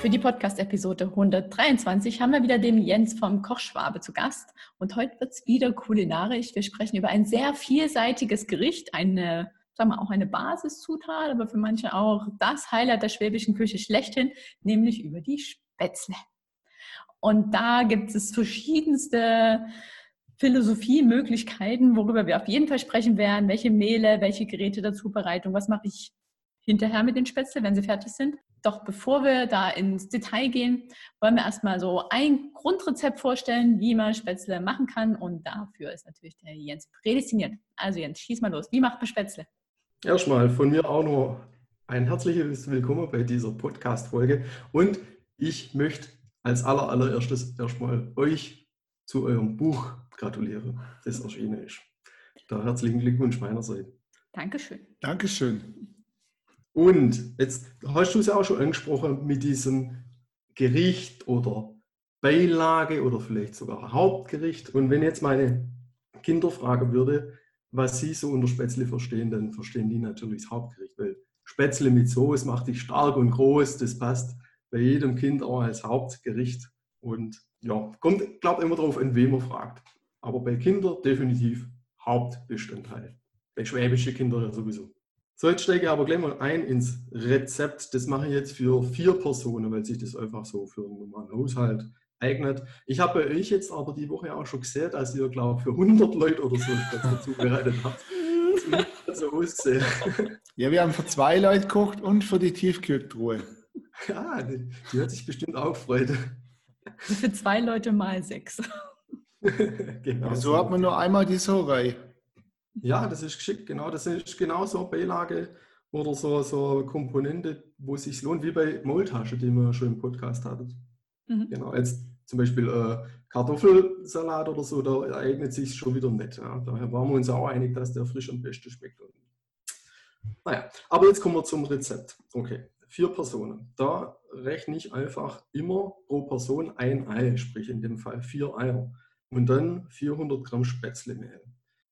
Für die Podcast-Episode 123 haben wir wieder den Jens vom Kochschwabe zu Gast und heute wird es wieder kulinarisch. Wir sprechen über ein sehr vielseitiges Gericht, eine sagen wir, auch eine Basiszutat, aber für manche auch das Highlight der schwäbischen Küche schlechthin, nämlich über die Spätzle. Und da gibt es verschiedenste Philosophiemöglichkeiten, worüber wir auf jeden Fall sprechen werden. Welche Mehle, welche Geräte der Zubereitung, was mache ich hinterher mit den Spätzle, wenn sie fertig sind. Doch bevor wir da ins Detail gehen, wollen wir erstmal so ein Grundrezept vorstellen, wie man Spätzle machen kann. Und dafür ist natürlich der Jens prädestiniert. Also Jens, schieß mal los. Wie macht man Spätzle? Erstmal von mir auch noch ein herzliches Willkommen bei dieser Podcast-Folge. Und ich möchte als aller, allererstes erstmal euch zu eurem Buch gratulieren, das erschienen ist. Da herzlichen Glückwunsch meinerseits. Dankeschön. Dankeschön. Und jetzt hast du es ja auch schon angesprochen mit diesem Gericht oder Beilage oder vielleicht sogar Hauptgericht. Und wenn jetzt meine Kinder fragen würde, was Sie so unter Spätzle verstehen, dann verstehen die natürlich das Hauptgericht, weil Spätzle mit Soße macht dich stark und groß, das passt bei jedem Kind auch als Hauptgericht und ja, kommt, glaube immer darauf an, wen man fragt. Aber bei Kindern definitiv Hauptbestandteil. Bei schwäbischen Kindern ja sowieso. So, jetzt steige ich aber gleich mal ein ins Rezept. Das mache ich jetzt für vier Personen, weil sich das einfach so für einen normalen Haushalt eignet. Ich habe bei euch jetzt aber die Woche auch schon gesehen, dass ihr, glaube ich, für 100 Leute oder so Spätzle zubereitet habt. Das so ausgesehen. Ja, wir haben für zwei Leute gekocht und für die Tiefkühltruhe. Ja, die, die hat sich bestimmt auch gefreut. Für zwei Leute mal sechs. genau. So hat man nur einmal die Sorei. Ja, das ist geschickt, genau. Das ist genau so Beilage oder so, so Komponente, wo es sich lohnt, wie bei Maultasche, die wir schon im Podcast hatten. Mhm. Genau, jetzt zum Beispiel äh, Kartoffelsalat oder so, da eignet sich schon wieder nicht. Ja. Daher waren wir uns auch einig, dass der frisch am besten schmeckt. Naja, aber jetzt kommen wir zum Rezept. Okay, vier Personen. Da rechne ich einfach immer pro Person ein Ei, sprich in dem Fall vier Eier. Und dann 400 Gramm Spätzlemehl.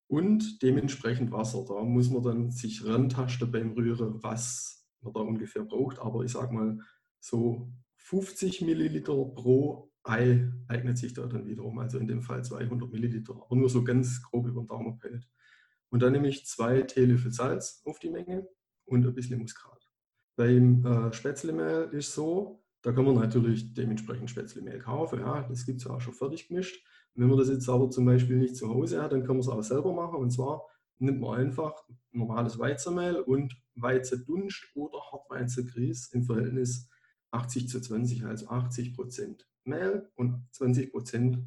Und dementsprechend Wasser. Da muss man dann sich rantasten beim Rühren, was man da ungefähr braucht. Aber ich sage mal, so 50 Milliliter pro Ei eignet sich da dann wiederum, also in dem Fall 200 Milliliter, aber nur so ganz grob über den Daumen pellt. Und dann nehme ich zwei Teelöffel Salz auf die Menge und ein bisschen Muskat. Beim äh, Spätzlemehl ist so, da kann man natürlich dementsprechend Spätzlemehl kaufen, ja, das gibt es ja auch schon fertig gemischt. Wenn man das jetzt aber zum Beispiel nicht zu Hause hat, dann kann man es auch selber machen und zwar nimmt man einfach normales Weizenmehl und Weizendunst oder Hartweizengrieß im Verhältnis 80 zu 20, also 80 Prozent Mehl und 20 Prozent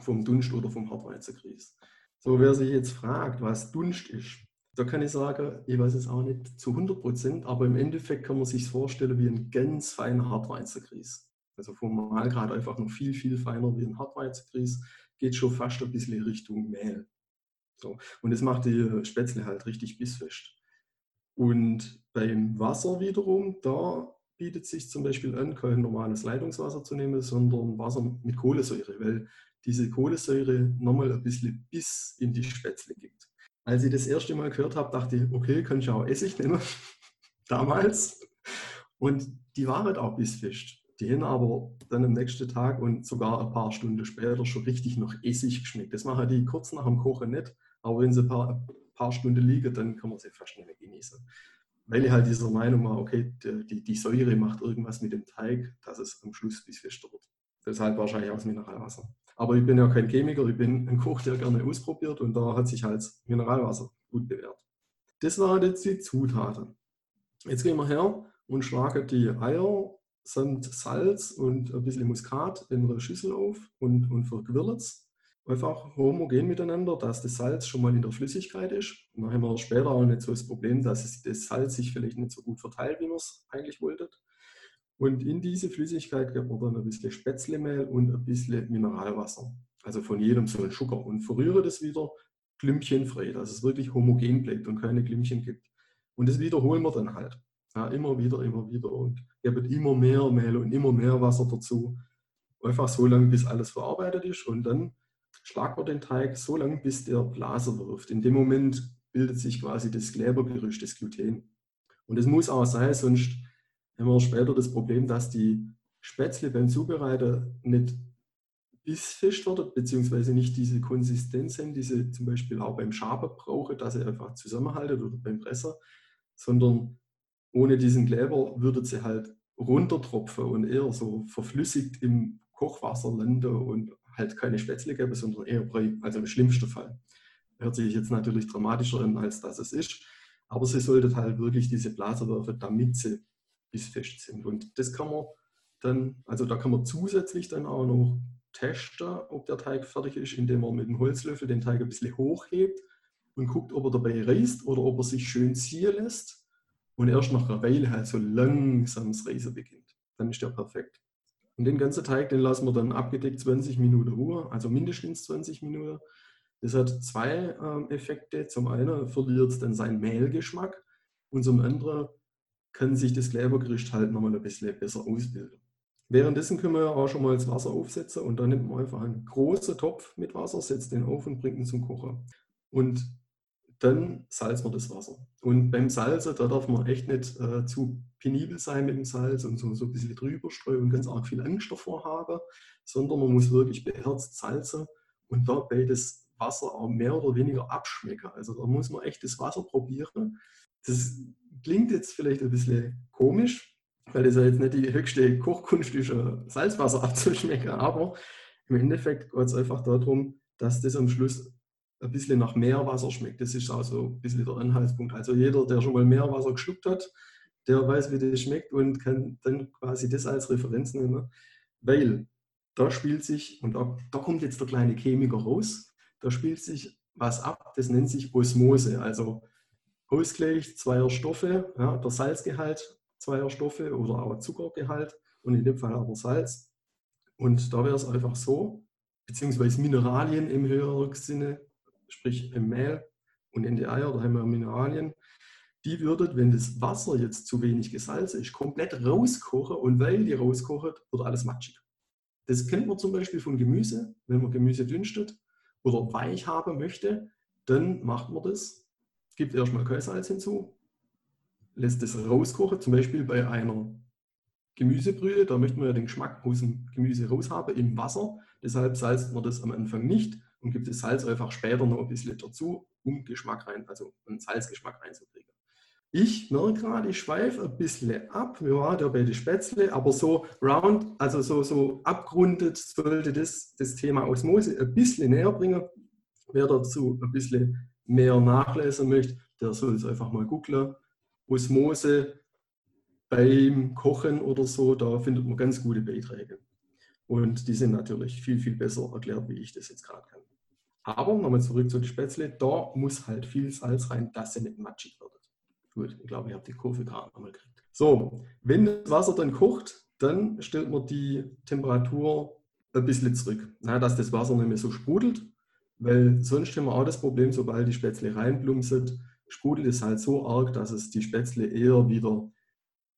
vom Dunst oder vom Hartweizengrieß. So, wer sich jetzt fragt, was Dunst ist, da kann ich sagen, ich weiß es auch nicht zu 100 Prozent, aber im Endeffekt kann man sich vorstellen wie ein ganz feiner Hartweizengrieß. Also vom Mahlgrad einfach noch viel, viel feiner wie ein Hartweizengrieß, geht schon fast ein bisschen Richtung Mehl. So. Und das macht die Spätzle halt richtig bissfest. Und beim Wasser wiederum, da bietet sich zum Beispiel an, kein normales Leitungswasser zu nehmen, sondern Wasser mit Kohlensäure, weil diese Kohlensäure nochmal ein bisschen Biss in die Spätzle gibt. Als ich das erste Mal gehört habe, dachte ich, okay, kann ich auch Essig nehmen, damals. Und die waren halt auch bissfest. Die haben aber dann am nächsten Tag und sogar ein paar Stunden später schon richtig noch Essig geschmeckt. Das machen die kurz nach dem Kochen nicht, aber wenn sie ein paar, ein paar Stunden liegen, dann kann man sie fast nicht mehr genießen weil ich halt dieser Meinung war, okay, die, die Säure macht irgendwas mit dem Teig, dass es am Schluss bis fester wird. Deshalb wahrscheinlich auch das Mineralwasser. Aber ich bin ja kein Chemiker, ich bin ein Koch, der gerne ausprobiert und da hat sich halt Mineralwasser gut bewährt. Das waren jetzt die Zutaten. Jetzt gehen wir her und schlagen die Eier samt Salz und ein bisschen Muskat in eine Schüssel auf und, und verquirlen einfach homogen miteinander, dass das Salz schon mal in der Flüssigkeit ist. Und dann haben wir später auch nicht so das Problem, dass das Salz sich vielleicht nicht so gut verteilt, wie man es eigentlich wollte. Und in diese Flüssigkeit gibt man dann ein bisschen Spätzlemehl und ein bisschen Mineralwasser. also von jedem so ein Schucker und verrühre das wieder glümpchenfrei, dass es wirklich homogen bleibt und keine Glimmchen gibt. Und das wiederholen wir dann halt. Ja, immer wieder, immer wieder. Und wird immer mehr Mehl und immer mehr Wasser dazu. Einfach so lange, bis alles verarbeitet ist. Und dann schlagen wir den Teig so lange, bis der Blase wirft. In dem Moment bildet sich quasi das Klebergerüst, das Gluten. Und es muss auch sein, sonst haben wir später das Problem, dass die Spätzle beim Zubereiten nicht bissfest werden, beziehungsweise nicht diese Konsistenz haben, die sie zum Beispiel auch beim Schaben brauchen, dass sie einfach zusammenhalten oder beim Presser, sondern ohne diesen Kleber würde sie halt runtertropfen und eher so verflüssigt im Kochwasser landen und halt keine Spätzle geben, sondern eher Brei, also im schlimmsten Fall. Hört sich jetzt natürlich dramatischer an, als das es ist, aber sie sollte halt wirklich diese Blase werfen, damit sie bissfest sind. Und das kann man dann, also da kann man zusätzlich dann auch noch testen, ob der Teig fertig ist, indem man mit dem Holzlöffel den Teig ein bisschen hochhebt und guckt, ob er dabei reißt oder ob er sich schön ziehen lässt und erst nach einer Weile halt so langsam das Reisen beginnt. Dann ist der perfekt. Und den ganzen Teig, den lassen wir dann abgedeckt 20 Minuten Ruhe, also mindestens 20 Minuten. Das hat zwei ähm, Effekte. Zum einen verliert es dann seinen Mehlgeschmack und zum anderen kann sich das Klebergericht halt nochmal ein bisschen besser ausbilden. Währenddessen können wir auch schon mal das Wasser aufsetzen und dann nimmt man einfach einen großen Topf mit Wasser, setzt den auf und bringt ihn zum Kochen. Und dann salzen wir das Wasser. Und beim Salzen, da darf man echt nicht äh, zu penibel sein mit dem Salz und so, so ein bisschen drüber streuen und ganz arg viel Angst davor haben, sondern man muss wirklich beherzt salzen und dabei das Wasser auch mehr oder weniger abschmecken. Also da muss man echt das Wasser probieren. Das klingt jetzt vielleicht ein bisschen komisch, weil das ja jetzt nicht die höchste Kochkunst ist, Salzwasser abzuschmecken, aber im Endeffekt geht es einfach darum, dass das am Schluss ein bisschen nach Meerwasser schmeckt. Das ist auch so ein bisschen der Anhaltspunkt. Also jeder, der schon mal Meerwasser geschluckt hat, der weiß, wie das schmeckt und kann dann quasi das als Referenz nehmen, weil da spielt sich, und da, da kommt jetzt der kleine Chemiker raus, da spielt sich was ab, das nennt sich Osmose, also Ausgleich zweier Stoffe, ja, der Salzgehalt zweier Stoffe oder auch Zuckergehalt und in dem Fall aber Salz. Und da wäre es einfach so, beziehungsweise Mineralien im höheren Sinne, sprich im Mehl und in die Eier, da haben wir Mineralien, die würdet, wenn das Wasser jetzt zu wenig gesalzen ist, komplett rauskochen und weil die rauskochen, wird alles matschig. Das kennt man zum Beispiel von Gemüse. Wenn man Gemüse dünstet oder weich haben möchte, dann macht man das, gibt erstmal Keusalz hinzu, lässt es rauskochen, zum Beispiel bei einer Gemüsebrühe, da möchte man ja den Geschmack aus dem Gemüse raushaben im Wasser. Deshalb salzt man das am Anfang nicht und gibt das Salz einfach später noch ein bisschen dazu, um Geschmack rein, also einen Salzgeschmack reinzukriegen. Ich merke gerade, ich schweife ein bisschen ab. Wir waren ja bei den Spätzle, aber so round, also so, so abgrundet sollte das, das Thema Osmose ein bisschen näher bringen. Wer dazu ein bisschen mehr nachlesen möchte, der soll es einfach mal googeln. Osmose beim Kochen oder so, da findet man ganz gute Beiträge. Und die sind natürlich viel, viel besser erklärt, wie ich das jetzt gerade kann. Aber nochmal zurück zu den Spätzle, da muss halt viel Salz rein, dass sie nicht matschig wird. Gut, ich glaube, ich habe die Kurve gerade nochmal gekriegt. So, wenn das Wasser dann kocht, dann stellt man die Temperatur ein bisschen zurück, na, dass das Wasser nicht mehr so sprudelt, weil sonst haben wir auch das Problem, sobald die Spätzle reinplumpset, sprudelt es halt so arg, dass es die Spätzle eher wieder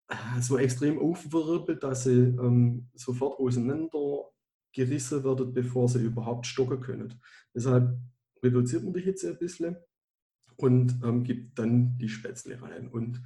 äh, so extrem aufwirbelt, dass sie ähm, sofort auseinander gerissen werden, bevor sie überhaupt stocken können. Deshalb reduziert man die Hitze ein bisschen und ähm, gibt dann die Spätzle rein. Und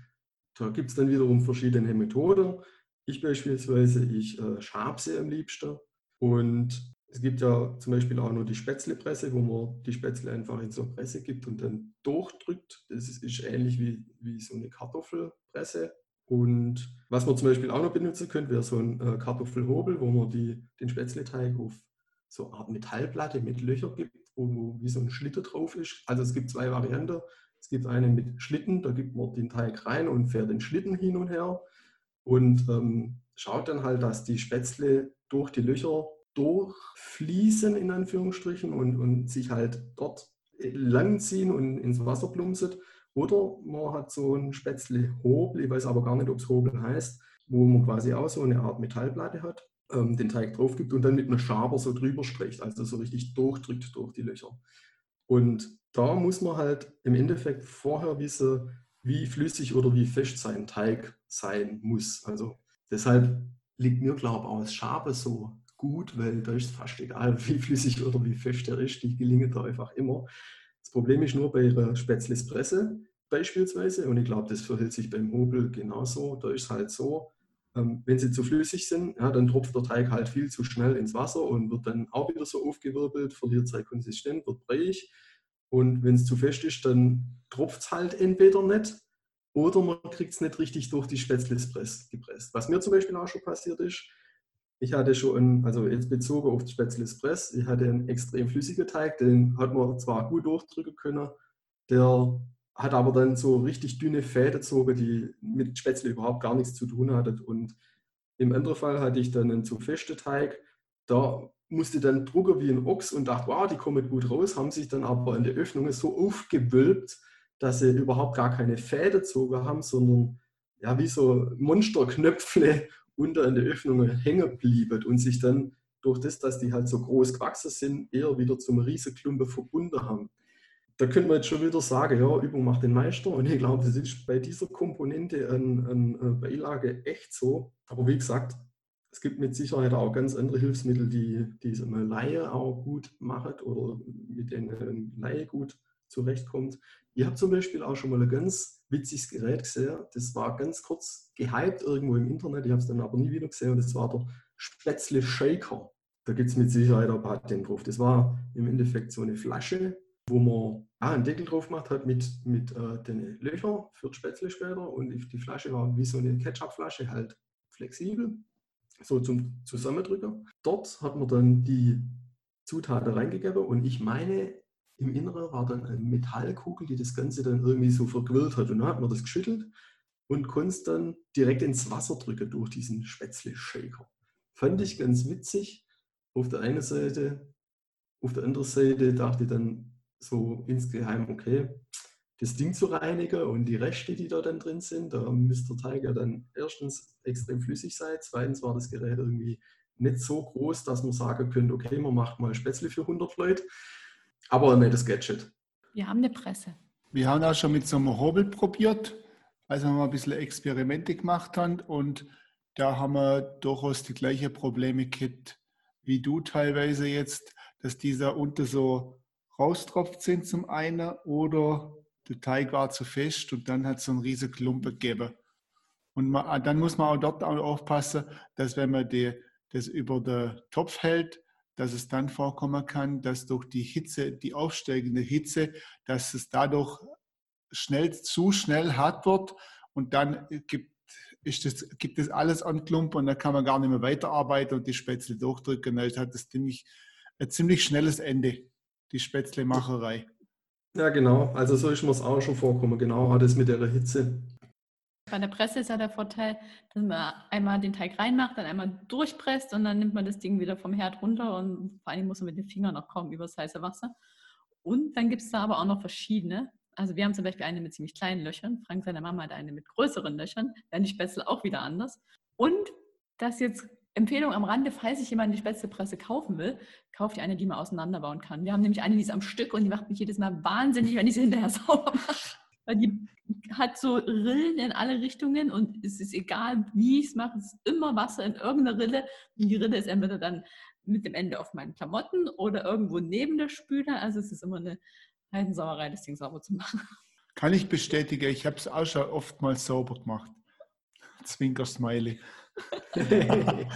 da gibt es dann wiederum verschiedene Methoden. Ich beispielsweise, ich äh, schabe sie am liebsten. Und es gibt ja zum Beispiel auch nur die Spätzlepresse, wo man die Spätzle einfach in so eine Presse gibt und dann durchdrückt. Das ist, ist ähnlich wie, wie so eine Kartoffelpresse. Und was man zum Beispiel auch noch benutzen könnte, wäre so ein äh, Kartoffelhobel, wo man die, den Spätzleteig auf so eine Art Metallplatte mit Löcher gibt wo wie so ein Schlitten drauf ist. Also es gibt zwei Varianten. Es gibt eine mit Schlitten, da gibt man den Teig rein und fährt den Schlitten hin und her und ähm, schaut dann halt, dass die Spätzle durch die Löcher durchfließen, in Anführungsstrichen, und, und sich halt dort langziehen und ins Wasser plumpset. Oder man hat so ein Spätzle-Hobel, ich weiß aber gar nicht, ob es Hobel heißt, wo man quasi auch so eine Art Metallplatte hat ähm, den Teig drauf gibt und dann mit einem Schaber so drüber streicht, also so richtig durchdrückt durch die Löcher. Und da muss man halt im Endeffekt vorher wissen, wie flüssig oder wie fest sein Teig sein muss. Also deshalb liegt mir, glaube ich, auch das Schabe so gut, weil da ist fast egal, wie flüssig oder wie fest der ist, die gelingen da einfach immer. Das Problem ist nur bei ihrer Spätzlespresse beispielsweise, und ich glaube, das verhält sich beim Hobel genauso, da ist es halt so, ähm, wenn sie zu flüssig sind, ja, dann tropft der Teig halt viel zu schnell ins Wasser und wird dann auch wieder so aufgewirbelt, verliert seine Konsistenz, wird breiig. Und wenn es zu fest ist, dann tropft es halt entweder nicht oder man kriegt es nicht richtig durch die Spätzles gepresst. Was mir zum Beispiel auch schon passiert ist, ich hatte schon, einen, also jetzt bezogen auf die Spätzles Press, ich hatte einen extrem flüssigen Teig, den hat man zwar gut durchdrücken können, der hat aber dann so richtig dünne Fäden gezogen, die mit Spätzle überhaupt gar nichts zu tun hatten. Und im anderen Fall hatte ich dann einen zu festen Teig, da musste dann drucken wie ein Ochs und dachte, wow, die kommen gut raus, haben sich dann aber in der Öffnung so aufgewölbt, dass sie überhaupt gar keine Fäden gezogen haben, sondern ja, wie so Monsterknöpfle unter in der Öffnung hängen blieben und sich dann durch das, dass die halt so groß gewachsen sind, eher wieder zum Riesenklumpen verbunden haben. Da könnte man jetzt schon wieder sagen, ja, Übung macht den Meister. Und ich glaube, das ist bei dieser Komponente an, an Beilage echt so. Aber wie gesagt, es gibt mit Sicherheit auch ganz andere Hilfsmittel, die diese Laie auch gut machen oder mit denen Laie gut zurechtkommt. Ich habe zum Beispiel auch schon mal ein ganz witziges Gerät gesehen. Das war ganz kurz gehypt irgendwo im Internet. Ich habe es dann aber nie wieder gesehen. Und das war der Spätzle Shaker. Da gibt es mit Sicherheit ein Patent drauf. Das war im Endeffekt so eine Flasche, wo man ah, einen Deckel drauf gemacht hat mit, mit äh, den Löchern für Spätzle später. Und die Flasche war wie so eine Ketchupflasche, halt flexibel, so zum Zusammendrücken. Dort hat man dann die Zutaten reingegeben und ich meine, im Inneren war dann eine Metallkugel, die das Ganze dann irgendwie so verquirlt hat. Und dann hat man das geschüttelt und konnte es dann direkt ins Wasser drücken durch diesen Spätzle-Shaker. Fand ich ganz witzig. Auf der einen Seite, auf der anderen Seite dachte ich dann so insgeheim, okay, das Ding zu reinigen und die Reste, die da dann drin sind, da müsste der Teig ja dann erstens extrem flüssig sein, zweitens war das Gerät irgendwie nicht so groß, dass man sagen könnte, okay, man macht mal Spätzle für 100 Leute. Aber ein nettes Gadget. Wir haben eine Presse. Wir haben auch schon mit so einem Hobel probiert, als wir mal ein bisschen Experimente gemacht haben. Und da haben wir durchaus die gleichen Probleme gehabt wie du teilweise jetzt, dass dieser unter so raustropft sind zum einen oder der Teig war zu fest und dann hat es so einen riesen Klumpen gegeben. Und man, dann muss man auch dort auch aufpassen, dass wenn man die, das über den Topf hält, dass es dann vorkommen kann, dass durch die Hitze, die aufsteigende Hitze, dass es dadurch schnell, zu schnell hart wird und dann gibt, ist das, gibt es alles an Klump und dann kann man gar nicht mehr weiterarbeiten und die Spätzle durchdrücken. Dann hat das ziemlich, ein ziemlich schnelles Ende, die Spätzlemacherei. Ja, genau. Also so ist mir es auch schon vorkommen. Genau, hat es mit der Hitze. Bei der Presse ist ja der Vorteil, dass man einmal den Teig reinmacht, dann einmal durchpresst und dann nimmt man das Ding wieder vom Herd runter und vor allem muss man mit den Fingern noch kaum über das heiße Wasser. Und dann gibt es da aber auch noch verschiedene. Also wir haben zum Beispiel eine mit ziemlich kleinen Löchern. Frank, seine Mama hat eine mit größeren Löchern. Dann die Spätzle auch wieder anders. Und das jetzt Empfehlung am Rande, falls sich jemand die Spätzlepresse kaufen will, kauft ihr eine, die man auseinanderbauen kann. Wir haben nämlich eine, die ist am Stück und die macht mich jedes Mal wahnsinnig, wenn ich sie hinterher sauber mache weil die hat so Rillen in alle Richtungen und es ist egal, wie ich es mache, es ist immer Wasser in irgendeiner Rille. Und die Rille ist entweder dann mit dem Ende auf meinen Klamotten oder irgendwo neben der Spüle. Also es ist immer eine Heidensauerei, das Ding sauber zu machen. Kann ich bestätigen, ich habe es auch schon oftmals sauber gemacht. Zwinker-Smiley. ja,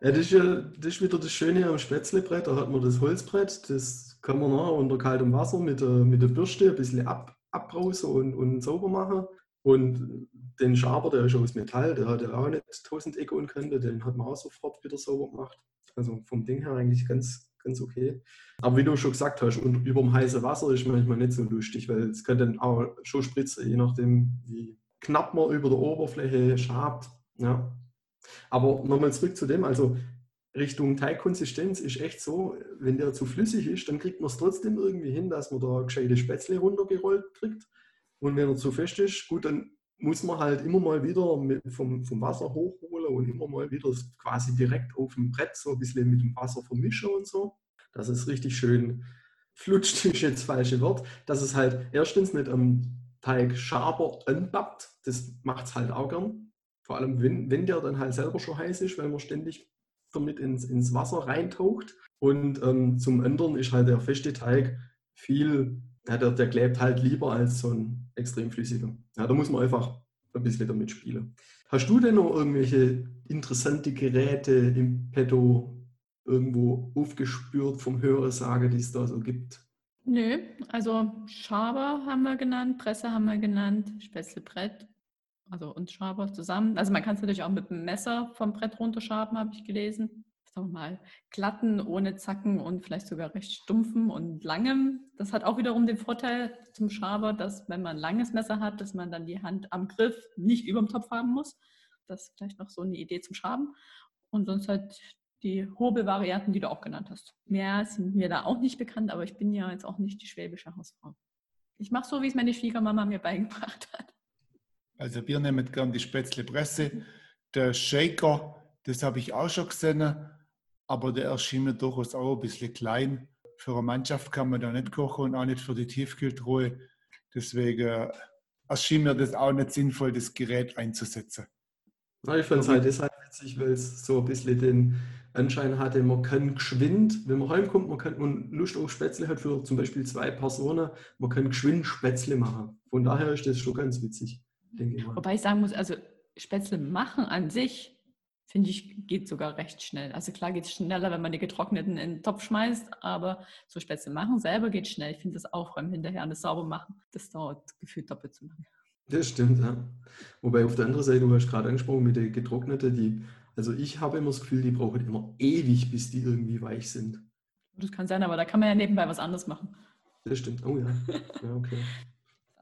das, ist ja, das ist wieder das Schöne am Spätzlebrett. Da hat man das Holzbrett, das kann man noch unter kaltem Wasser mit der, mit der Bürste ein bisschen ab, abbrausen und, und sauber machen. Und den Schaber, der ist aus Metall, der hat auch nicht 1000 Ecken und Kanten, den hat man auch sofort wieder sauber gemacht. Also vom Ding her eigentlich ganz, ganz okay. Aber wie du schon gesagt hast, und über dem heißen Wasser ist manchmal nicht so lustig, weil es kann dann auch schon spritzen, je nachdem, wie knapp man über der Oberfläche schabt. Ja. Aber nochmal zurück zu dem, also Richtung Teigkonsistenz ist echt so, wenn der zu flüssig ist, dann kriegt man es trotzdem irgendwie hin, dass man da gescheite Spätzle runtergerollt kriegt. Und wenn er zu fest ist, gut, dann muss man halt immer mal wieder vom, vom Wasser hochholen und immer mal wieder quasi direkt auf dem Brett so ein bisschen mit dem Wasser vermischen und so. Dass es richtig schön flutscht, ist jetzt das falsche Wort. Dass es halt erstens nicht am Teig Schaber anbappt. Das macht es halt auch gern. Vor allem, wenn, wenn der dann halt selber schon heiß ist, weil man ständig damit ins, ins Wasser reintaucht. Und ähm, zum anderen ist halt der feste Teig viel ja, der, der klebt halt lieber als so ein extrem flüssiger. Ja, da muss man einfach ein bisschen damit spielen. Hast du denn noch irgendwelche interessante Geräte im Petto irgendwo aufgespürt vom Hörersage, die es da so gibt? Nö, also Schaber haben wir genannt, Presse haben wir genannt, Spätzlebrett, also und Schaber zusammen. Also man kann es natürlich auch mit dem Messer vom Brett runterschaben, habe ich gelesen sagen wir mal, glatten, ohne Zacken und vielleicht sogar recht stumpfen und langem. Das hat auch wiederum den Vorteil zum Schaber, dass wenn man ein langes Messer hat, dass man dann die Hand am Griff nicht über dem Topf haben muss. Das ist vielleicht noch so eine Idee zum Schaben. Und sonst halt die Hobelvarianten, die du auch genannt hast. Mehr sind mir da auch nicht bekannt, aber ich bin ja jetzt auch nicht die schwäbische Hausfrau. Ich mache so, wie es meine Schwiegermama mir beigebracht hat. Also wir nehmen gern die Spätzlepresse. Der Shaker, das habe ich auch schon gesehen aber der erschien mir durchaus auch ein bisschen klein. Für eine Mannschaft kann man da nicht kochen und auch nicht für die Tiefkühltruhe. Deswegen erschien mir das auch nicht sinnvoll, das Gerät einzusetzen. Na, ich fand es halt deshalb witzig, weil es so ein bisschen den Anschein hatte, man kann geschwind, wenn man heimkommt, man kann und Lust auf Spätzle hat für zum Beispiel zwei Personen, man kann geschwind Spätzle machen. Von daher ist das schon ganz witzig, ich. Wobei ich sagen muss, also Spätzle machen an sich finde ich, geht sogar recht schnell. Also klar geht es schneller, wenn man die getrockneten in den Topf schmeißt, aber so Spätzle machen selber geht schnell. Ich finde das auch beim Hinterher das sauber machen, das dauert gefühlt doppelt so lange. Das stimmt, ja. Wobei auf der anderen Seite, du hast gerade angesprochen mit den getrockneten, die, also ich habe immer das Gefühl, die brauchen immer ewig, bis die irgendwie weich sind. Das kann sein, aber da kann man ja nebenbei was anderes machen. Das stimmt, oh ja. ja okay.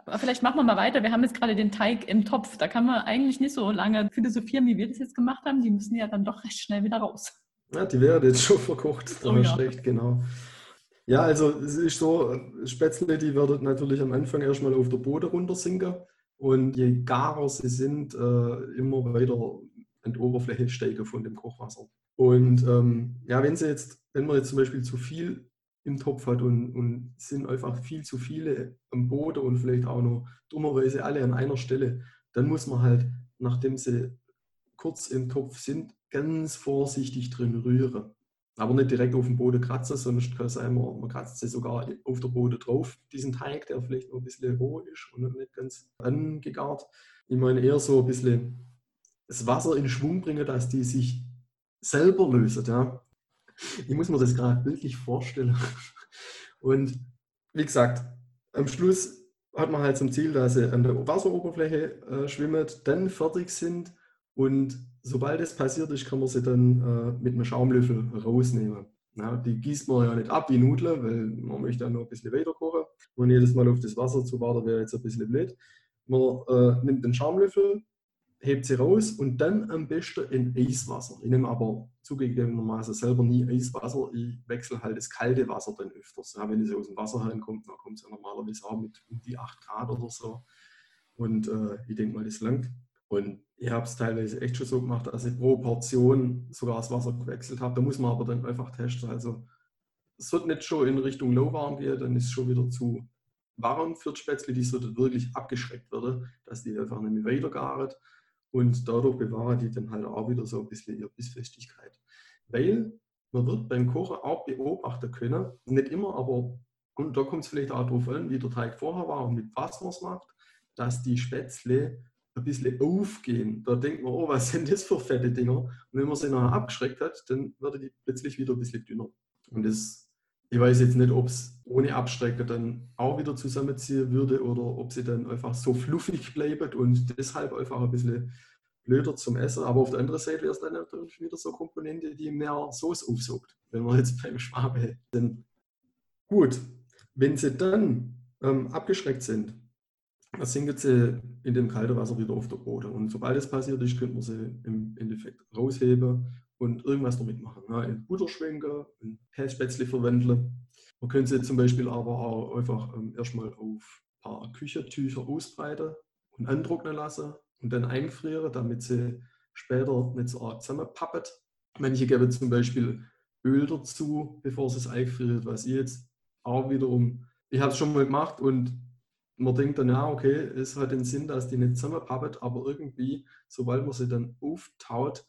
Aber vielleicht machen wir mal weiter. Wir haben jetzt gerade den Teig im Topf. Da kann man eigentlich nicht so lange philosophieren, wie wir das jetzt gemacht haben. Die müssen ja dann doch recht schnell wieder raus. Ja, die werden jetzt schon verkocht. Oh, ja. schlecht, genau. Ja, also es ist so, Spätzle, die werden natürlich am Anfang erstmal auf der Boden runtersinken. Und je garer sie sind, äh, immer weiter an die Oberfläche steigen von dem Kochwasser. Und ähm, ja, wenn sie jetzt, wenn man jetzt zum Beispiel zu viel im Topf hat und, und sind einfach viel zu viele am Boden und vielleicht auch noch dummerweise alle an einer Stelle, dann muss man halt, nachdem sie kurz im Topf sind, ganz vorsichtig drin rühren. Aber nicht direkt auf dem Boden kratzen, sonst kann es sein, man, man kratzt sie sogar auf der Boden drauf, diesen Teig, der vielleicht noch ein bisschen roh ist und nicht ganz angegart. Ich meine eher so ein bisschen das Wasser in Schwung bringen, dass die sich selber lösen. Ja? Ich muss mir das gerade wirklich vorstellen. Und wie gesagt, am Schluss hat man halt zum Ziel, dass sie an der Wasseroberfläche äh, schwimmen, dann fertig sind und sobald es passiert ist, kann man sie dann äh, mit einem Schaumlöffel rausnehmen. Ja, die gießt man ja nicht ab wie Nudeln, weil man möchte dann noch ein bisschen weiter kochen. Und jedes Mal auf das Wasser zu warten wäre jetzt ein bisschen blöd. Man äh, nimmt den Schaumlöffel, hebt sie raus und dann am besten in Eiswasser. Ich nehme aber zugegebenermaßen selber nie Eiswasser. Ich wechsle halt das kalte Wasser dann öfters. Ja, wenn es aus dem Wasserhahn kommt, dann kommt es ja normalerweise auch mit um die 8 Grad oder so. Und äh, ich denke mal, das langt. Und ich habe es teilweise echt schon so gemacht, dass ich pro Portion sogar das Wasser gewechselt habe. Da muss man aber dann einfach testen. Also es wird nicht schon in Richtung lauwarm gehen, dann ist es schon wieder zu warm für die Spätzle, die so wirklich abgeschreckt werden, dass die einfach nicht mehr weitergaren. Und dadurch bewahren die dann halt auch wieder so ein bisschen ihre Bissfestigkeit. Weil man wird beim Kochen auch beobachten können, nicht immer, aber und da kommt es vielleicht auch darauf an, wie der Teig vorher war und mit was man es macht, dass die Spätzle ein bisschen aufgehen. Da denkt man, oh, was sind das für fette Dinger? Und wenn man sie nachher abgeschreckt hat, dann wird die plötzlich wieder ein bisschen dünner. Und das, ich weiß jetzt nicht, ob es ohne Abstrecken dann auch wieder zusammenziehen würde oder ob sie dann einfach so fluffig bleibt und deshalb einfach ein bisschen blöder zum Essen. Aber auf der anderen Seite wäre es dann natürlich wieder so Komponente, die mehr Soße aufsaugt, wenn wir jetzt beim Schwabe sind. Gut, wenn sie dann ähm, abgeschreckt sind, dann sinken sie in dem kalten Wasser wieder auf der Boden. Und sobald das passiert ist, könnte man sie im Endeffekt rausheben und irgendwas damit machen. Ja, in Butter schwenken, in Kässpätzle verwandeln. Man könnte sie zum Beispiel aber auch einfach ähm, erstmal auf ein paar Küchentücher ausbreiten und antrocknen lassen und dann einfrieren, damit sie später nicht so arg zusammenpappet. Manche geben zum Beispiel Öl dazu, bevor sie es einfriert, was ich jetzt auch wiederum, ich habe es schon mal gemacht und man denkt dann, ja, okay, es hat den Sinn, dass die nicht zusammenpappet, aber irgendwie, sobald man sie dann auftaut,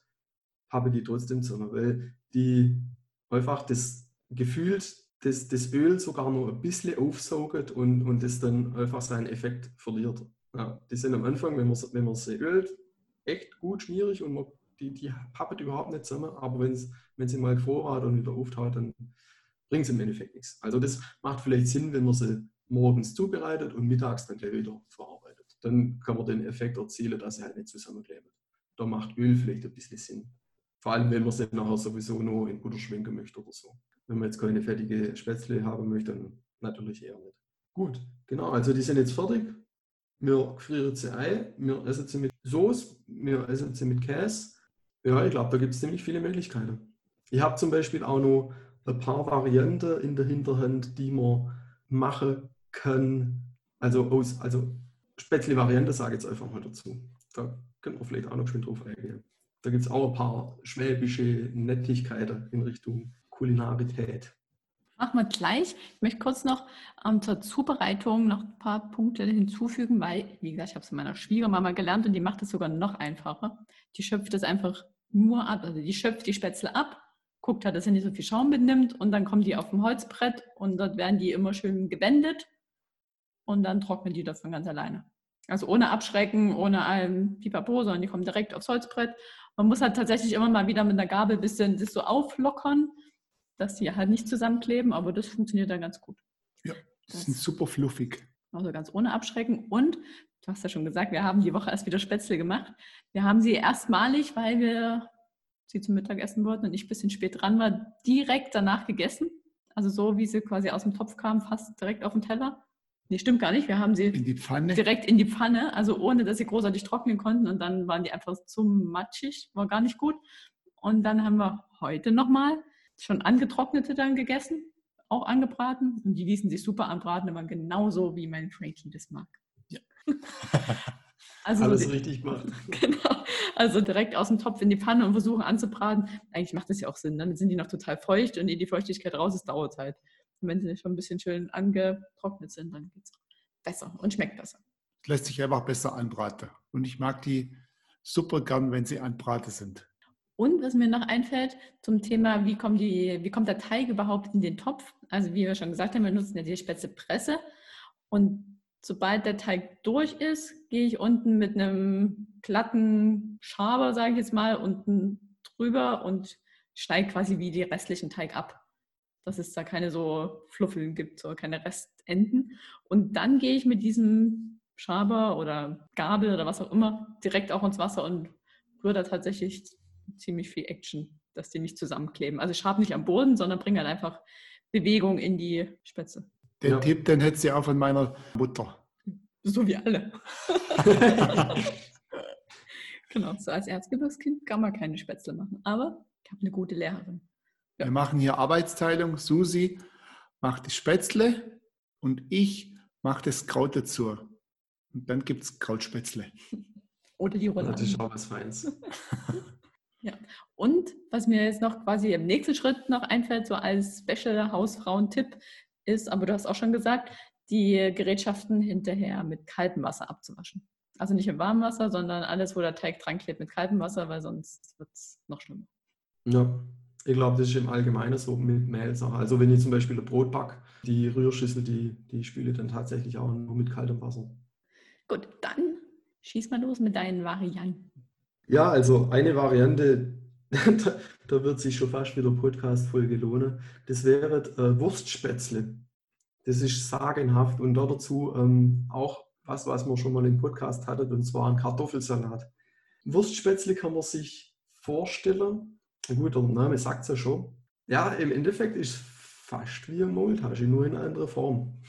pappe die trotzdem zusammen, weil die einfach das gefühlt das, das Öl sogar nur ein bisschen aufsaugt und, und das dann einfach seinen Effekt verliert. Ja, die sind am Anfang, wenn man, wenn man sie ölt, echt gut schmierig und man, die, die pappet überhaupt nicht zusammen, aber wenn's, wenn sie mal gefroren und wieder auftaut, dann bringt sie im Endeffekt nichts. Also das macht vielleicht Sinn, wenn man sie morgens zubereitet und mittags dann gleich wieder verarbeitet. Dann kann man den Effekt erzielen, dass sie halt nicht zusammenkleben. Da macht Öl vielleicht ein bisschen Sinn. Vor allem, wenn man sie nachher sowieso nur in Butter schwenken möchte oder so. Wenn man jetzt keine fertige Spätzle haben möchte, dann natürlich eher nicht. Gut, genau, also die sind jetzt fertig. Wir frieren sie ein, wir essen sie mit Soße, wir essen sie mit Käse. Ja, ich glaube, da gibt es ziemlich viele Möglichkeiten. Ich habe zum Beispiel auch noch ein paar Varianten in der Hinterhand, die man machen kann. Also, also Spätzle-Variante sage ich jetzt einfach mal dazu. Da können wir vielleicht auch noch schön drauf eingehen. Da gibt es auch ein paar schwäbische Nettigkeiten in Richtung Kulinarität. Machen wir gleich. Ich möchte kurz noch ähm, zur Zubereitung noch ein paar Punkte hinzufügen, weil, wie gesagt, ich habe es meiner Schwiegermama gelernt und die macht es sogar noch einfacher. Die schöpft es einfach nur ab, also die schöpft die Spätzle ab, guckt halt, dass er nicht so viel Schaum mitnimmt und dann kommen die auf dem Holzbrett und dort werden die immer schön gewendet und dann trocknen die davon ganz alleine. Also ohne Abschrecken, ohne allem Pipapo, sondern die kommen direkt aufs Holzbrett man muss halt tatsächlich immer mal wieder mit einer Gabel ein bisschen das so auflockern, dass die halt nicht zusammenkleben, aber das funktioniert dann ganz gut. Ja, die sind super fluffig. Also ganz ohne Abschrecken. Und du hast ja schon gesagt, wir haben die Woche erst wieder Spätzle gemacht. Wir haben sie erstmalig, weil wir sie zum Mittag essen wollten und ich ein bisschen spät dran war, direkt danach gegessen. Also so, wie sie quasi aus dem Topf kam, fast direkt auf den Teller. Nee, stimmt gar nicht. Wir haben sie in direkt in die Pfanne, also ohne dass sie großartig trocknen konnten. Und dann waren die einfach zu matschig, war gar nicht gut. Und dann haben wir heute nochmal schon angetrocknete dann gegessen, auch angebraten. Und die ließen sich super anbraten, aber genauso wie mein Frankie das mag. Ja. also Alles so richtig gemacht. Genau. Also direkt aus dem Topf in die Pfanne und versuchen anzubraten. Eigentlich macht das ja auch Sinn. Dann sind die noch total feucht und ehe die Feuchtigkeit raus ist, dauert halt. Und wenn sie schon ein bisschen schön angetrocknet sind, dann geht es besser und schmeckt besser. Lässt sich einfach besser anbraten. Und ich mag die super gern, wenn sie anbraten sind. Und was mir noch einfällt zum Thema, wie kommt, die, wie kommt der Teig überhaupt in den Topf? Also wie wir schon gesagt haben, wir nutzen ja die Spätzlepresse. Und sobald der Teig durch ist, gehe ich unten mit einem glatten Schaber, sage ich jetzt mal, unten drüber und schneide quasi wie die restlichen Teig ab dass es da keine so Fluffeln gibt, so keine Restenden. Und dann gehe ich mit diesem Schaber oder Gabel oder was auch immer direkt auch ins Wasser und rühre da tatsächlich ziemlich viel Action, dass die nicht zusammenkleben. Also ich schabe nicht am Boden, sondern bringe halt einfach Bewegung in die Spätze. Den ja. Tipp, den hätte sie auch von meiner Mutter. So wie alle. genau, so als Erzgebirgskind kann man keine Spätzle machen. Aber ich habe eine gute Lehrerin. Ja. Wir machen hier Arbeitsteilung. Susi macht die Spätzle und ich mache das Kraut dazu. Und dann gibt es Krautspätzle. Oder die Rolle. Das ist auch was Feins. ja. Und was mir jetzt noch quasi im nächsten Schritt noch einfällt, so als Special Hausfrauen-Tipp, ist, aber du hast auch schon gesagt, die Gerätschaften hinterher mit kaltem Wasser abzuwaschen. Also nicht im warmen Wasser, sondern alles, wo der Teig dran klebt, mit kaltem Wasser, weil sonst wird es noch schlimmer. Ja, ich glaube, das ist im Allgemeinen so mit Mehlsachen. Also wenn ich zum Beispiel ein Brot backe, die Rührschüssel, die, die spüle ich dann tatsächlich auch nur mit kaltem Wasser. Gut, dann schieß mal los mit deinen Varianten. Ja, also eine Variante, da, da, wird sich schon fast wieder Podcast-Folge lohnen. Das wäre äh, Wurstspätzle. Das ist sagenhaft und dazu ähm, auch was, was man schon mal im Podcast hatte, und zwar ein Kartoffelsalat. Wurstspätzle kann man sich vorstellen, na gut, der Name sagt es ja schon. Ja, im Endeffekt ist es fast wie eine Maultasche, nur in einer anderen Form.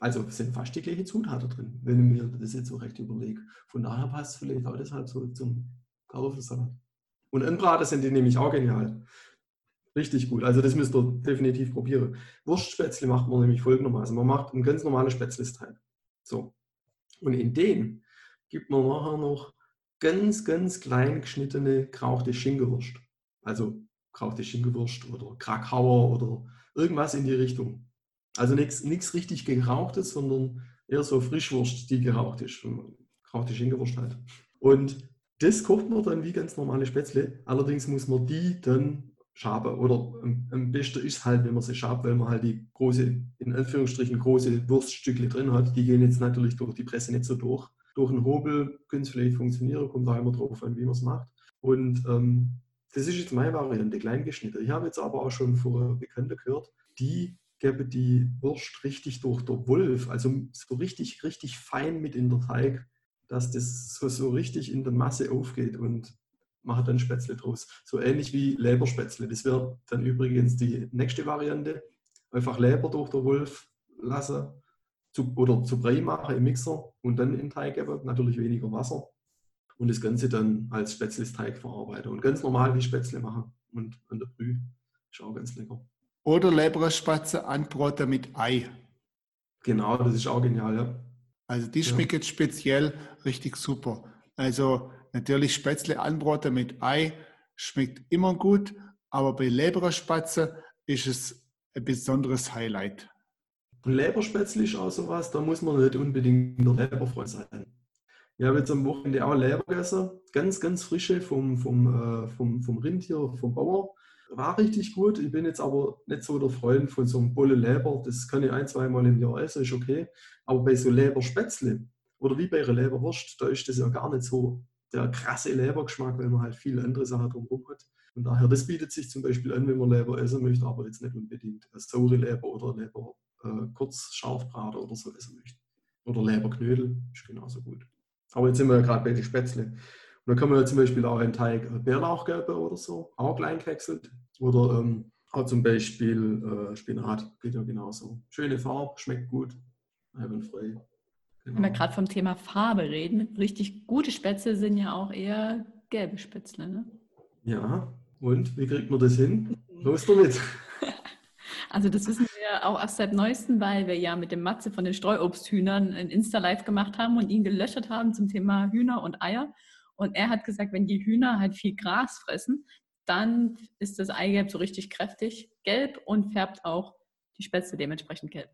Also sind fast die gleichen Zutaten drin, wenn ich mir das jetzt so recht überlege. Von daher passt es vielleicht auch deshalb so zum Kartoffelsalat. Und anbraten sind die nämlich auch genial. Richtig gut. Also das müsst ihr definitiv probieren. Wurstspätzle macht man nämlich folgendermaßen. Man macht ein ganz normales Spätzlesteig. So. Und in den gibt man nachher noch ganz, ganz klein geschnittene gerauchte Schinkenwurst. Also gerauchte Schinkenwurst oder Krakauer oder irgendwas in die Richtung. Also nichts richtig gerauchtes, sondern eher so Frischwurst, die geraucht ist. Gerauchte Schinkenwurst halt. Und das kocht man dann wie ganz normale Spätzle. Allerdings muss man die dann schaben. Oder am, besten ist halt, wenn man sie schabt, weil man halt die große, in Anführungsstrichen große Wurststücke drin hat. Die gehen jetzt natürlich durch die Presse nicht so durch. Durch einen Hobel könnte es vielleicht funktionieren, kommt da immer drauf an, wie man es macht. Und ähm, das ist jetzt meine Variante, klein geschnitten. Ich habe jetzt aber auch schon von Bekannten gehört, die gäbe die Wurst richtig durch der Wolf, also so richtig, richtig fein mit in der Teig, dass das so, so richtig in der Masse aufgeht und mache dann Spätzle draus. So ähnlich wie Leberspätzle. Das wäre dann übrigens die nächste Variante. Einfach Leber durch der Wolf lassen zu, oder zu Brei machen im Mixer und dann in den Teig geben. Natürlich weniger Wasser. Und das Ganze dann als Spätzlesteig verarbeiten. Und ganz normal wie Spätzle machen. Und an der Brühe ist auch ganz lecker. Oder Leberspatze anbraten mit Ei. Genau, das ist auch genial, ja. Also die schmeckt ja. speziell richtig super. Also natürlich Spätzle anbraten mit Ei schmeckt immer gut, aber bei Leberspatze ist es ein besonderes Highlight. Leberspätzle ist auch sowas, da muss man nicht unbedingt der Leberfreund sein. Ich habe jetzt am Wochenende auch Leber gegessen, ganz, ganz frische vom, vom, äh, vom, vom Rindtier, vom Bauer war richtig gut. Ich bin jetzt aber nicht so der Freund von so einem Bolle Leber. Das kann ich ein, zweimal im Jahr essen, ist okay. Aber bei so Leberspätzle oder wie bei einer Leberwurst, da ist das ja gar nicht so der krasse Lebergeschmack, weil man halt viele andere Sachen drumherum hat. Von daher, das bietet sich zum Beispiel an, wenn man Leber essen möchte, aber jetzt nicht unbedingt eine saure Leber oder Leber äh, kurz scharf braten oder so essen möchte. Oder Leberknödel, ist genauso gut. Aber jetzt sind wir ja gerade bei den Spätzle. Und dann kann man ja zum Beispiel auch einen Teig Bärlauch geben oder so, auch klein gehäckselt. Oder ähm, auch zum Beispiel äh, Spinat, geht ja genauso. Schöne Farbe, schmeckt gut, einwandfrei. Genau. Wenn wir genau. gerade vom Thema Farbe reden, richtig gute Spätzle sind ja auch eher gelbe Spätzle, ne? Ja, und wie kriegt man das hin? Los damit! Also das wissen auch erst seit neuestem, weil wir ja mit dem Matze von den Streuobsthühnern ein Insta-Live gemacht haben und ihn gelöchert haben zum Thema Hühner und Eier. Und er hat gesagt, wenn die Hühner halt viel Gras fressen, dann ist das Eigelb so richtig kräftig gelb und färbt auch die Spätzle dementsprechend gelb.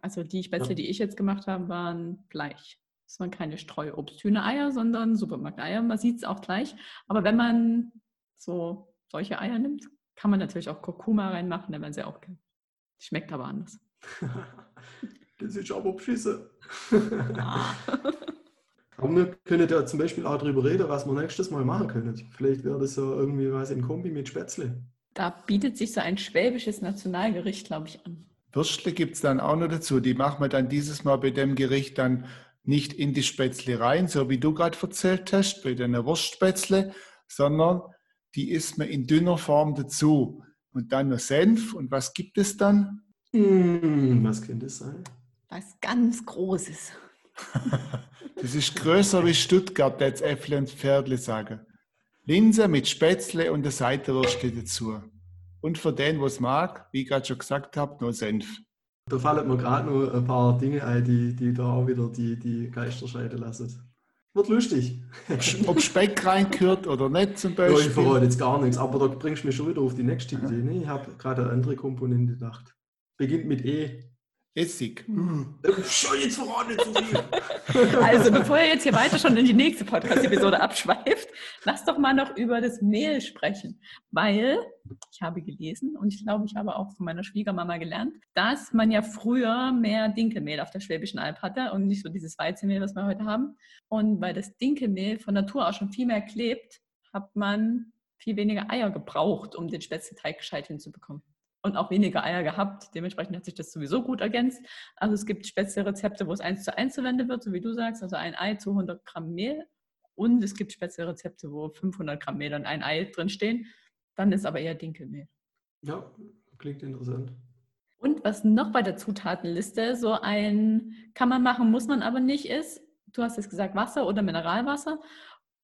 Also die Spätzle, ja. die ich jetzt gemacht habe, waren gleich. Das waren keine Streuobsthühner-Eier, sondern Supermarkteier. Man sieht es auch gleich. Aber wenn man so solche Eier nimmt, kann man natürlich auch Kurkuma reinmachen, dann werden sie auch gelb. Schmeckt aber anders. das ist aber beschissen. Aber wir können ja zum Beispiel auch darüber reden, was wir nächstes Mal machen können. Vielleicht wäre das ja irgendwie was in Kombi mit Spätzle. Da bietet sich so ein schwäbisches Nationalgericht, glaube ich, an. Würstle gibt es dann auch noch dazu. Die machen wir dann dieses Mal bei dem Gericht dann nicht in die Spätzle rein, so wie du gerade erzählt hast, bei deiner Wurstspätzle, sondern die isst man in dünner Form dazu. Und dann nur Senf. Und was gibt es dann? Mmh, was könnte es sein? Was ganz Großes. Das ist größer wie Stuttgart, jetzt Äpfel und Pferdle sagen. Linse mit Spätzle und der Seitenwürste dazu. Und für den, was mag, wie ich gerade schon gesagt habe, nur Senf. Da fallen mir gerade noch ein paar Dinge ein, die, die da auch wieder die, die Geister scheiden lassen. Wird lustig. Ob Speck reingehört oder nicht zum Beispiel. Ja, ich verrate jetzt gar nichts, aber da bringst du mich schon wieder auf die nächste Idee. Ne? Ich habe gerade eine andere Komponente gedacht. Beginnt mit E. Essig. Schon jetzt voran, nicht so viel. Also, bevor ihr jetzt hier weiter schon in die nächste Podcast-Episode abschweift, lasst doch mal noch über das Mehl sprechen. Weil ich habe gelesen und ich glaube, ich habe auch von meiner Schwiegermama gelernt, dass man ja früher mehr Dinkelmehl auf der Schwäbischen Alb hatte und nicht so dieses Weizenmehl, was wir heute haben. Und weil das Dinkelmehl von Natur aus schon viel mehr klebt, hat man viel weniger Eier gebraucht, um den Spätzleteig gescheit hinzubekommen und auch weniger Eier gehabt. Dementsprechend hat sich das sowieso gut ergänzt. Also es gibt spezielle Rezepte, wo es eins zu eins verwendet wird, so wie du sagst, also ein Ei, 200 Gramm Mehl. Und es gibt spezielle Rezepte, wo 500 Gramm Mehl und ein Ei drin stehen. Dann ist aber eher Dinkelmehl. Ja, klingt interessant. Und was noch bei der Zutatenliste so ein kann man machen, muss man aber nicht ist, du hast jetzt gesagt Wasser oder Mineralwasser.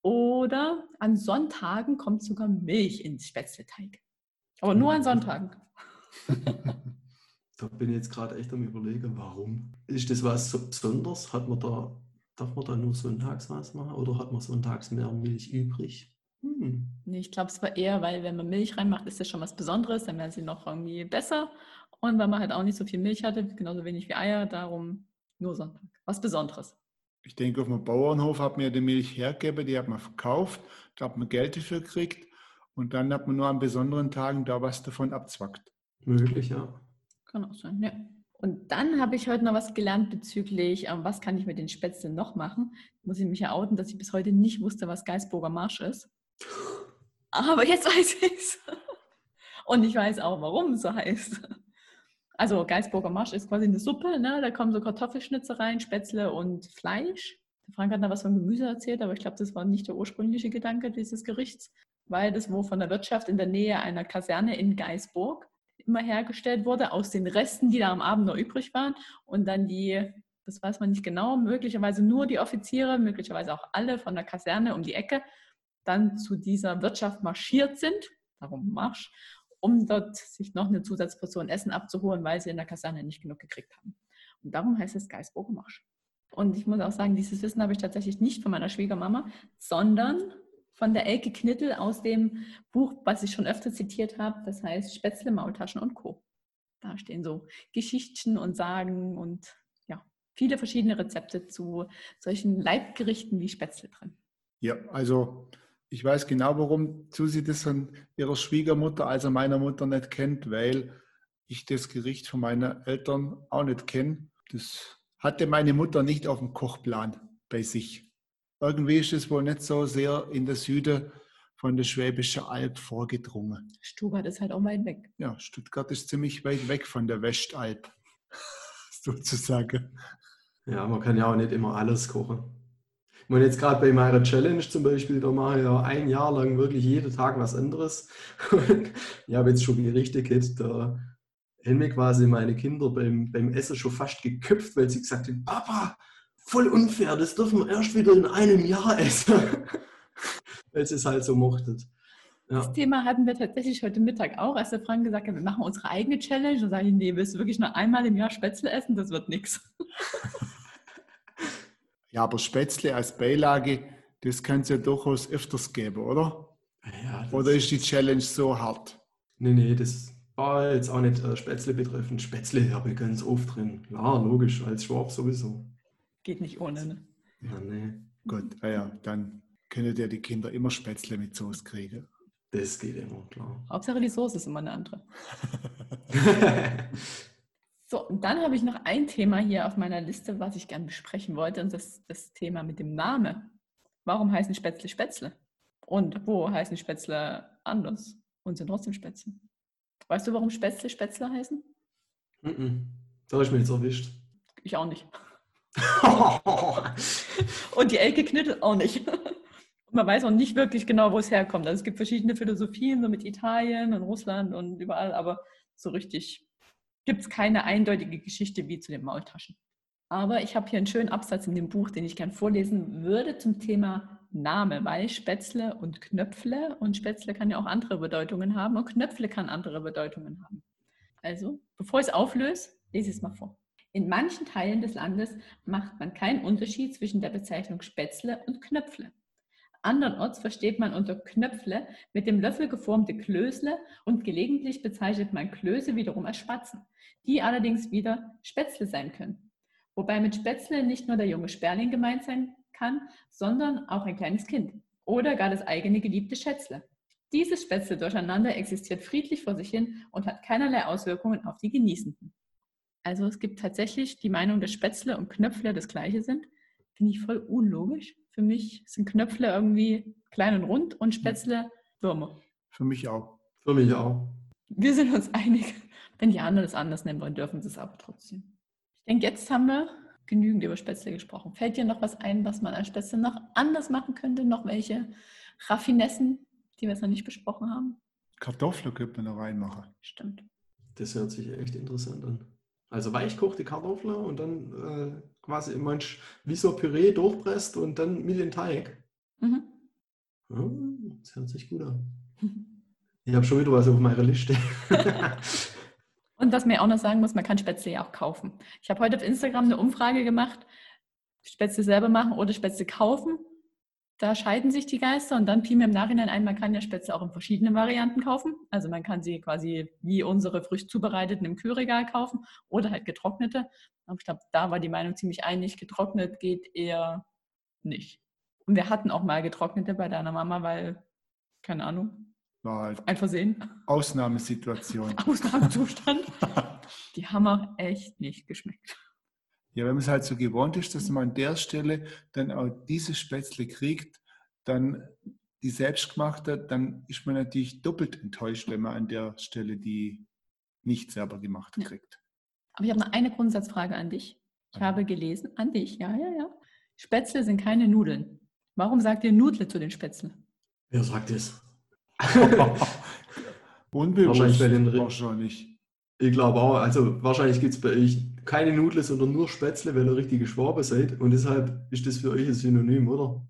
Oder an Sonntagen kommt sogar Milch ins Spätzleteig. Aber nur an Sonntagen. da bin ich jetzt gerade echt am überlegen, warum. Ist das was so Besonderes? Hat man da darf man da nur sonntags was machen oder hat man sonntags mehr Milch übrig? Hm. Nee, ich glaube, es war eher, weil wenn man Milch reinmacht, ist das schon was Besonderes, dann werden sie noch irgendwie besser. Und weil man halt auch nicht so viel Milch hatte, genauso wenig wie Eier, darum nur Sonntag. Was Besonderes. Ich denke, auf dem Bauernhof hat man ja die Milch hergegeben, die hat man verkauft, da hat man Geld dafür gekriegt und dann hat man nur an besonderen Tagen da was davon abzwackt. Möglich, ja. Kann auch sein, ja. Und dann habe ich heute noch was gelernt bezüglich, ähm, was kann ich mit den Spätzlen noch machen. Muss ich mich ja outen, dass ich bis heute nicht wusste, was Geisburger Marsch ist. Aber jetzt weiß ich es. Und ich weiß auch, warum es so heißt. Also Geisburger Marsch ist quasi eine Suppe, ne? da kommen so Kartoffelschnitze rein, Spätzle und Fleisch. Der Frank hat da was von Gemüse erzählt, aber ich glaube, das war nicht der ursprüngliche Gedanke dieses Gerichts, weil das wo von der Wirtschaft in der Nähe einer Kaserne in Geisburg immer hergestellt wurde, aus den Resten, die da am Abend noch übrig waren und dann die, das weiß man nicht genau, möglicherweise nur die Offiziere, möglicherweise auch alle von der Kaserne um die Ecke, dann zu dieser Wirtschaft marschiert sind, darum Marsch, um dort sich noch eine Zusatzportion Essen abzuholen, weil sie in der Kaserne nicht genug gekriegt haben. Und darum heißt es Geisburger Marsch. Und ich muss auch sagen, dieses Wissen habe ich tatsächlich nicht von meiner Schwiegermama, sondern von der Elke Knittel aus dem Buch, was ich schon öfter zitiert habe, das heißt Spätzle, Maultaschen und Co. Da stehen so Geschichten und Sagen und ja, viele verschiedene Rezepte zu solchen Leibgerichten wie Spätzle drin. Ja, also ich weiß genau, warum Susi das von ihrer Schwiegermutter, also meiner Mutter, nicht kennt, weil ich das Gericht von meinen Eltern auch nicht kenne. Das hatte meine Mutter nicht auf dem Kochplan bei sich irgendwie ist es wohl nicht so sehr in der Süden von der Schwäbischen Alb vorgedrungen. Stuttgart ist halt auch weit weg. Ja, Stuttgart ist ziemlich weit weg von der Westalb, sozusagen. Ja, man kann ja auch nicht immer alles kochen. Ich meine, jetzt gerade bei meiner Challenge zum Beispiel, da mache ich ja ein Jahr lang wirklich jeden Tag was anderes. Und ich habe jetzt schon Gerichte gehabt, da haben mir quasi meine Kinder beim, beim Essen schon fast geköpft, weil sie gesagt haben, Papa, voll unfair, das dürfen wir erst wieder in einem Jahr essen. Weil sie es halt so mochtet. Ja. Das Thema hatten wir tatsächlich heute Mittag auch, als der Frank gesagt hat, wir machen unsere eigene Challenge. Und sage ich, nee, willst du wirklich nur einmal im Jahr Spätzle essen? Das wird nichts. Ja, aber Spätzle als Beilage, das kann es ja durchaus öfters geben, oder? Ja, oder ist die Challenge so hart? Nee, nee, das war jetzt auch nicht äh, Spätzle betreffend. Spätzle habe ich ganz oft drin. Ja, logisch, als Schwab sowieso. Geht nicht ohne, ne? Ja, nee. Gut, ah ja, dann können ja die Kinder immer Spätzle mit Soße kriegen. Das geht immer, klar. Hauptsache die Soße ist immer eine andere. so, und dann habe ich noch ein Thema hier auf meiner Liste, was ich gerne besprechen wollte, und das ist das Thema mit dem Namen. Warum heißen Spätzle Spätzle? Und wo heißen Spätzle anders und sind trotzdem Spätzle? Weißt du, warum Spätzle Spätzle heißen? Mm -mm. Da habe ich mir jetzt erwischt. Ich auch nicht. und die Elke knittelt auch nicht. Und man weiß auch nicht wirklich genau, wo es herkommt. Also es gibt verschiedene Philosophien, so mit Italien und Russland und überall, aber so richtig gibt es keine eindeutige Geschichte wie zu den Maultaschen. Aber ich habe hier einen schönen Absatz in dem Buch, den ich gerne vorlesen würde zum Thema Name, weil Spätzle und Knöpfle und Spätzle kann ja auch andere Bedeutungen haben und Knöpfle kann andere Bedeutungen haben. Also, bevor ich es auflöse, lese ich es mal vor. In manchen Teilen des Landes macht man keinen Unterschied zwischen der Bezeichnung Spätzle und Knöpfle. Andernorts versteht man unter Knöpfle mit dem Löffel geformte Klößle und gelegentlich bezeichnet man Klöße wiederum als Spatzen, die allerdings wieder Spätzle sein können. Wobei mit Spätzle nicht nur der junge Sperling gemeint sein kann, sondern auch ein kleines Kind oder gar das eigene geliebte Schätzle. Dieses Spätzle durcheinander existiert friedlich vor sich hin und hat keinerlei Auswirkungen auf die Genießenden. Also es gibt tatsächlich die Meinung, dass Spätzle und Knöpfle das gleiche sind. Finde ich voll unlogisch. Für mich sind Knöpfle irgendwie klein und rund und Spätzle Würmer. Für mich auch. Für mich auch. Wir sind uns einig. Wenn die anderen es anders nennen wollen, dürfen sie es aber trotzdem. Ich denke, jetzt haben wir genügend über Spätzle gesprochen. Fällt dir noch was ein, was man an Spätzle noch anders machen könnte? Noch welche Raffinessen, die wir jetzt noch nicht besprochen haben? Kartoffeln könnte man noch reinmachen. Stimmt. Das hört sich echt interessant an. Also weichkochte Kartoffeln und dann äh, quasi manch wie so Püree durchpresst und dann mit dem Teig. Mhm. Ja, das hört sich gut an. Ich habe schon wieder was auf meiner Liste. und was mir auch noch sagen muss, man kann Spätzle ja auch kaufen. Ich habe heute auf Instagram eine Umfrage gemacht, Spätzle selber machen oder Spätzle kaufen. Da scheiden sich die Geister und dann fiel mir im Nachhinein ein, man kann ja Spätzle auch in verschiedenen Varianten kaufen. Also man kann sie quasi wie unsere frisch zubereiteten im Kühlregal kaufen oder halt getrocknete. Aber ich glaube, da war die Meinung ziemlich einig, getrocknet geht eher nicht. Und wir hatten auch mal getrocknete bei deiner Mama, weil, keine Ahnung, war halt ein Versehen. Ausnahmesituation. Ausnahmezustand. die haben auch echt nicht geschmeckt. Ja, wenn man es halt so gewohnt ist, dass man an der Stelle dann auch diese Spätzle kriegt, dann die selbstgemachte, dann ist man natürlich doppelt enttäuscht, wenn man an der Stelle die nicht selber gemacht kriegt. Aber ich habe noch eine Grundsatzfrage an dich. Ich habe gelesen, an dich, ja, ja, ja. Spätzle sind keine Nudeln. Warum sagt ihr Nudle zu den Spätzlen? Wer sagt es? Unbewusst wahrscheinlich. Bei den wahrscheinlich. Ich glaube auch. Also wahrscheinlich gibt es bei euch keine Nudel, sondern nur Spätzle, weil ihr richtige Schwabe seid. Und deshalb ist das für euch ein Synonym, oder?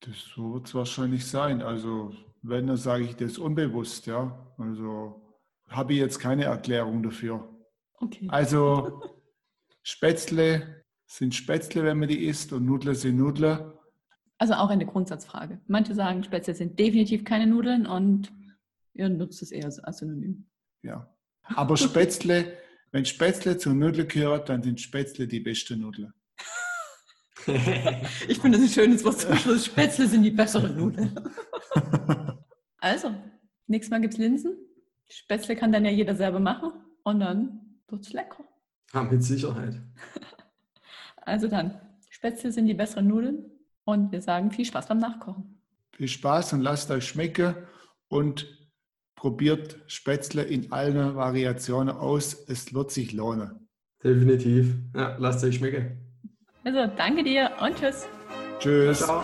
Das so wird es wahrscheinlich sein. Also wenn, dann sage ich das unbewusst, ja. Also habe ich jetzt keine Erklärung dafür. Okay. Also Spätzle sind Spätzle, wenn man die isst, und Nudler sind Nudler. Also auch eine Grundsatzfrage. Manche sagen, Spätzle sind definitiv keine Nudeln und ihr nutzt es eher als Synonym. Ja. Aber Spätzle, wenn Spätzle zur Nudel gehört, dann sind Spätzle die beste Nudel. ich finde das ein schönes Wort zum Schluss. Spätzle sind die bessere Nudel. also, nächstes Mal gibt es Linsen. Spätzle kann dann ja jeder selber machen und dann wird es lecker. Ja, mit Sicherheit. Also dann, Spätzle sind die besseren Nudeln und wir sagen viel Spaß beim Nachkochen. Viel Spaß und lasst euch schmecken und probiert Spätzle in allen Variationen aus. Es wird sich lohnen. Definitiv. Ja, lasst euch schmecken. Also danke dir und tschüss. Tschüss. Ciao.